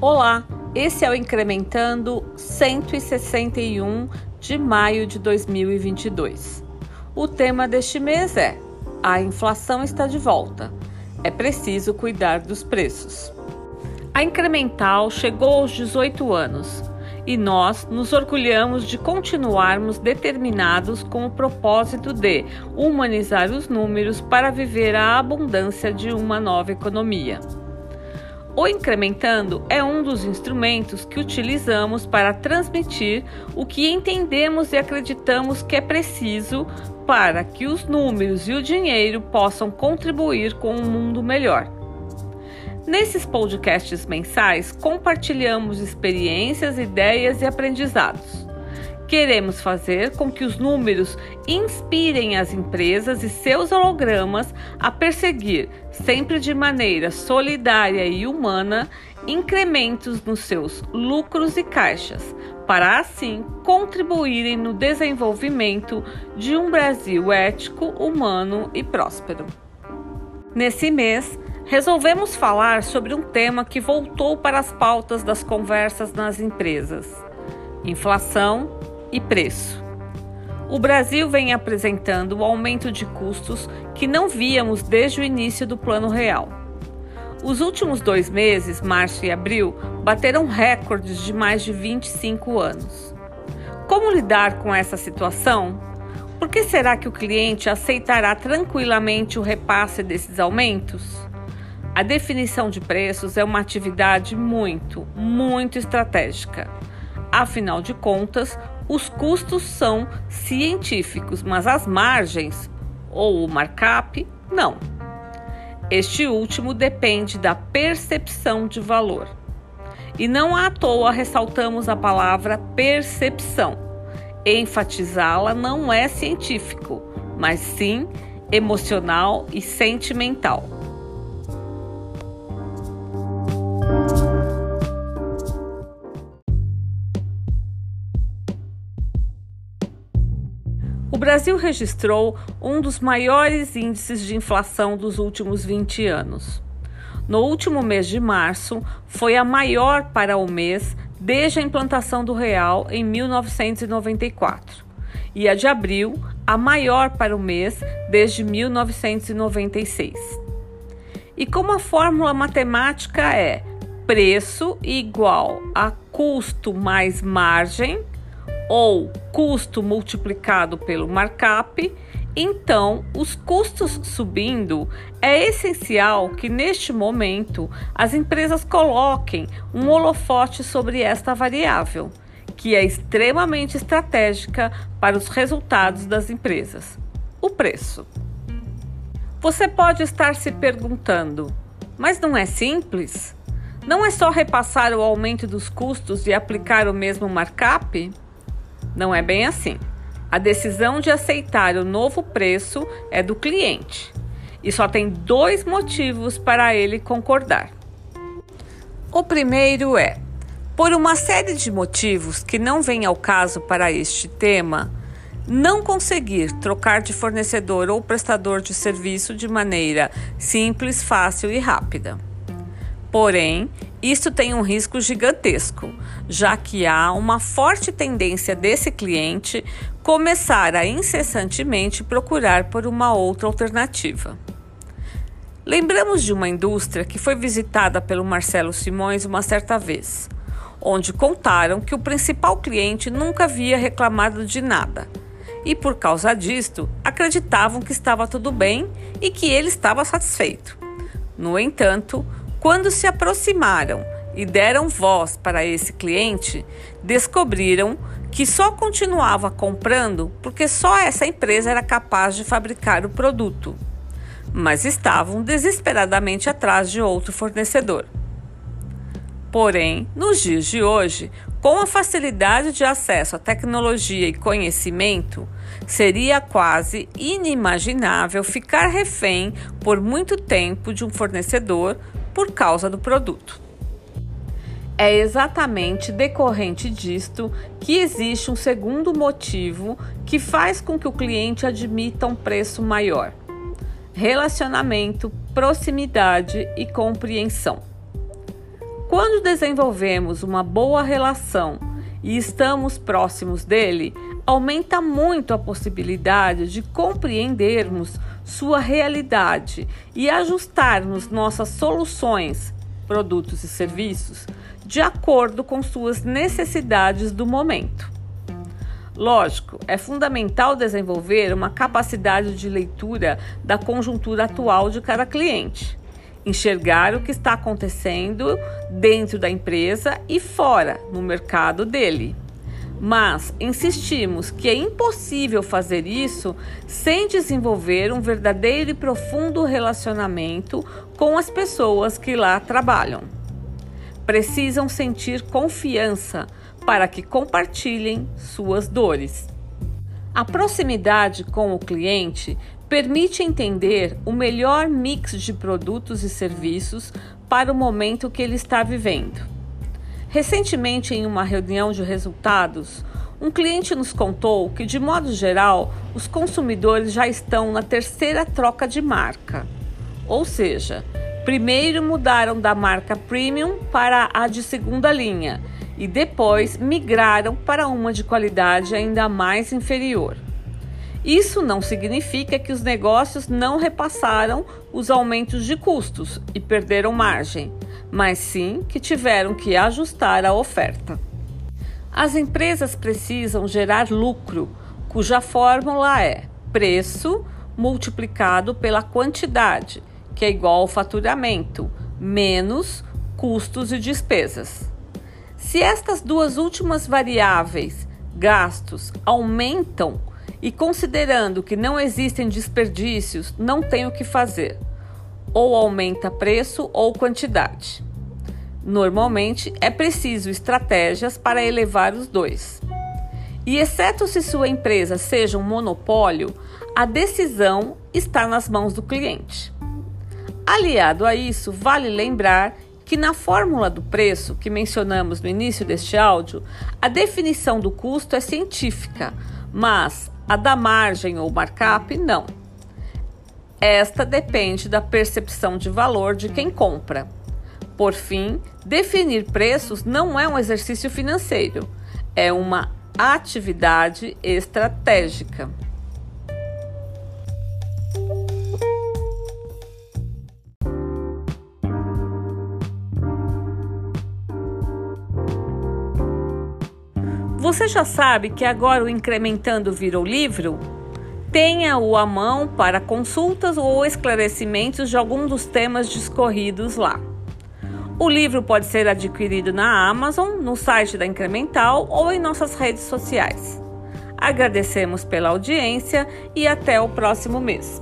Olá, esse é o Incrementando 161 de maio de 2022. O tema deste mês é: A inflação está de volta. É preciso cuidar dos preços. A Incremental chegou aos 18 anos e nós nos orgulhamos de continuarmos determinados com o propósito de humanizar os números para viver a abundância de uma nova economia. O incrementando é um dos instrumentos que utilizamos para transmitir o que entendemos e acreditamos que é preciso para que os números e o dinheiro possam contribuir com um mundo melhor. Nesses podcasts mensais, compartilhamos experiências, ideias e aprendizados. Queremos fazer com que os números inspirem as empresas e seus hologramas a perseguir, sempre de maneira solidária e humana, incrementos nos seus lucros e caixas, para assim contribuírem no desenvolvimento de um Brasil ético, humano e próspero. Nesse mês, resolvemos falar sobre um tema que voltou para as pautas das conversas nas empresas: inflação e preço. O Brasil vem apresentando o aumento de custos que não víamos desde o início do Plano Real. Os últimos dois meses, março e abril, bateram recordes de mais de 25 anos. Como lidar com essa situação? Por que será que o cliente aceitará tranquilamente o repasse desses aumentos? A definição de preços é uma atividade muito, muito estratégica. Afinal de contas, os custos são científicos, mas as margens ou o markup não. Este último depende da percepção de valor. E não à toa ressaltamos a palavra percepção. Enfatizá-la não é científico, mas sim emocional e sentimental. O Brasil registrou um dos maiores índices de inflação dos últimos 20 anos. No último mês de março, foi a maior para o mês desde a implantação do real em 1994, e a de abril, a maior para o mês desde 1996. E como a fórmula matemática é preço igual a custo mais margem, ou custo multiplicado pelo markup, então os custos subindo, é essencial que neste momento as empresas coloquem um holofote sobre esta variável, que é extremamente estratégica para os resultados das empresas: o preço. Você pode estar se perguntando, mas não é simples? Não é só repassar o aumento dos custos e aplicar o mesmo markup? Não é bem assim. A decisão de aceitar o novo preço é do cliente e só tem dois motivos para ele concordar. O primeiro é, por uma série de motivos que não vem ao caso para este tema, não conseguir trocar de fornecedor ou prestador de serviço de maneira simples, fácil e rápida. Porém, isso tem um risco gigantesco, já que há uma forte tendência desse cliente começar a incessantemente procurar por uma outra alternativa. Lembramos de uma indústria que foi visitada pelo Marcelo Simões uma certa vez, onde contaram que o principal cliente nunca havia reclamado de nada e, por causa disto, acreditavam que estava tudo bem e que ele estava satisfeito. No entanto, quando se aproximaram e deram voz para esse cliente, descobriram que só continuava comprando porque só essa empresa era capaz de fabricar o produto, mas estavam desesperadamente atrás de outro fornecedor. Porém, nos dias de hoje, com a facilidade de acesso à tecnologia e conhecimento, seria quase inimaginável ficar refém por muito tempo de um fornecedor por causa do produto. É exatamente decorrente disto que existe um segundo motivo que faz com que o cliente admita um preço maior: relacionamento, proximidade e compreensão. Quando desenvolvemos uma boa relação e estamos próximos dele, aumenta muito a possibilidade de compreendermos sua realidade e ajustarmos nossas soluções, produtos e serviços de acordo com suas necessidades do momento. Lógico, é fundamental desenvolver uma capacidade de leitura da conjuntura atual de cada cliente, enxergar o que está acontecendo dentro da empresa e fora, no mercado dele. Mas insistimos que é impossível fazer isso sem desenvolver um verdadeiro e profundo relacionamento com as pessoas que lá trabalham. Precisam sentir confiança para que compartilhem suas dores. A proximidade com o cliente permite entender o melhor mix de produtos e serviços para o momento que ele está vivendo. Recentemente, em uma reunião de resultados, um cliente nos contou que, de modo geral, os consumidores já estão na terceira troca de marca. Ou seja, primeiro mudaram da marca premium para a de segunda linha e depois migraram para uma de qualidade ainda mais inferior. Isso não significa que os negócios não repassaram os aumentos de custos e perderam margem, mas sim que tiveram que ajustar a oferta. As empresas precisam gerar lucro, cuja fórmula é preço multiplicado pela quantidade, que é igual ao faturamento, menos custos e despesas. Se estas duas últimas variáveis, gastos, aumentam e considerando que não existem desperdícios, não tem o que fazer. Ou aumenta preço ou quantidade. Normalmente é preciso estratégias para elevar os dois. E exceto se sua empresa seja um monopólio, a decisão está nas mãos do cliente. Aliado a isso, vale lembrar que na fórmula do preço que mencionamos no início deste áudio, a definição do custo é científica, mas a da margem ou markup não. Esta depende da percepção de valor de quem compra. Por fim, definir preços não é um exercício financeiro, é uma atividade estratégica. Você já sabe que agora o Incrementando virou livro? Tenha-o à mão para consultas ou esclarecimentos de algum dos temas discorridos lá. O livro pode ser adquirido na Amazon, no site da Incremental ou em nossas redes sociais. Agradecemos pela audiência e até o próximo mês.